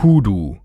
Hoodoo